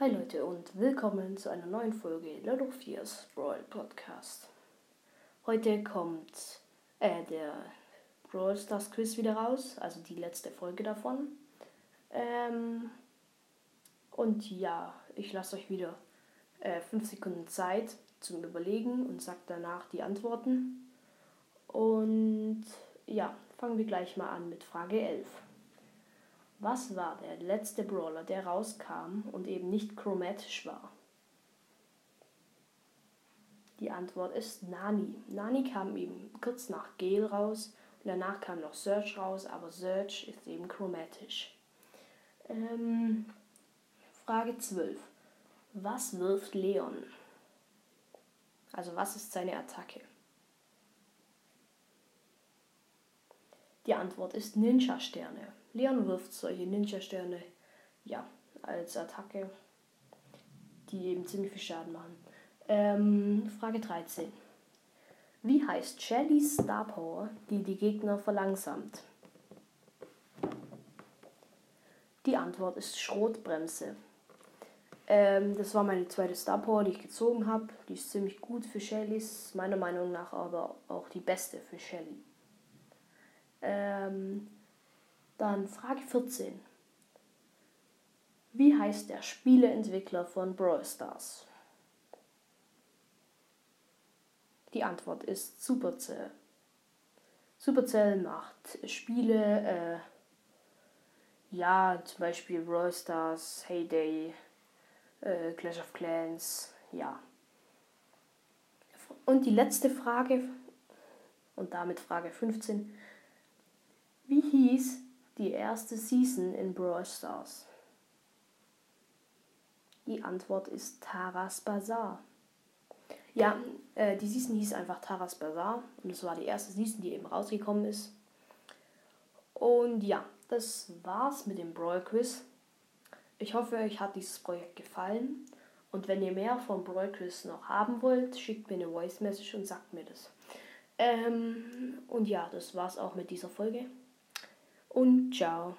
Hi Leute und willkommen zu einer neuen Folge Lotto 4's Brawl Podcast. Heute kommt äh, der Brawl Stars Quiz wieder raus, also die letzte Folge davon. Ähm, und ja, ich lasse euch wieder 5 äh, Sekunden Zeit zum Überlegen und sagt danach die Antworten. Und ja, fangen wir gleich mal an mit Frage 11. Was war der letzte Brawler, der rauskam und eben nicht chromatisch war? Die Antwort ist Nani. Nani kam eben kurz nach Gale raus und danach kam noch Search raus, aber Search ist eben chromatisch. Ähm, Frage 12. Was wirft Leon? Also was ist seine Attacke? Die Antwort ist Ninja-Sterne. Leon wirft solche Ninja-Sterne, ja, als Attacke, die eben ziemlich viel Schaden machen. Ähm, Frage 13. Wie heißt Shellys Star Power, die die Gegner verlangsamt? Die Antwort ist Schrotbremse. Ähm, das war meine zweite Star Power, die ich gezogen habe. Die ist ziemlich gut für Shellys, meiner Meinung nach aber auch die beste für Shelly. Ähm, dann Frage 14. Wie heißt der Spieleentwickler von Brawl Stars? Die Antwort ist Supercell. Supercell macht Spiele, äh, ja, zum Beispiel Brawl Stars, Heyday, äh, Clash of Clans, ja. Und die letzte Frage, und damit Frage 15. Hieß die erste Season in Brawl Stars? Die Antwort ist Taras Bazaar. Ja, äh, die Season hieß einfach Taras Bazaar und es war die erste Season, die eben rausgekommen ist. Und ja, das war's mit dem Brawl Quiz. Ich hoffe, euch hat dieses Projekt gefallen. Und wenn ihr mehr vom Brawl Quiz noch haben wollt, schickt mir eine Voice Message und sagt mir das. Ähm, und ja, das war's auch mit dieser Folge. Und ciao.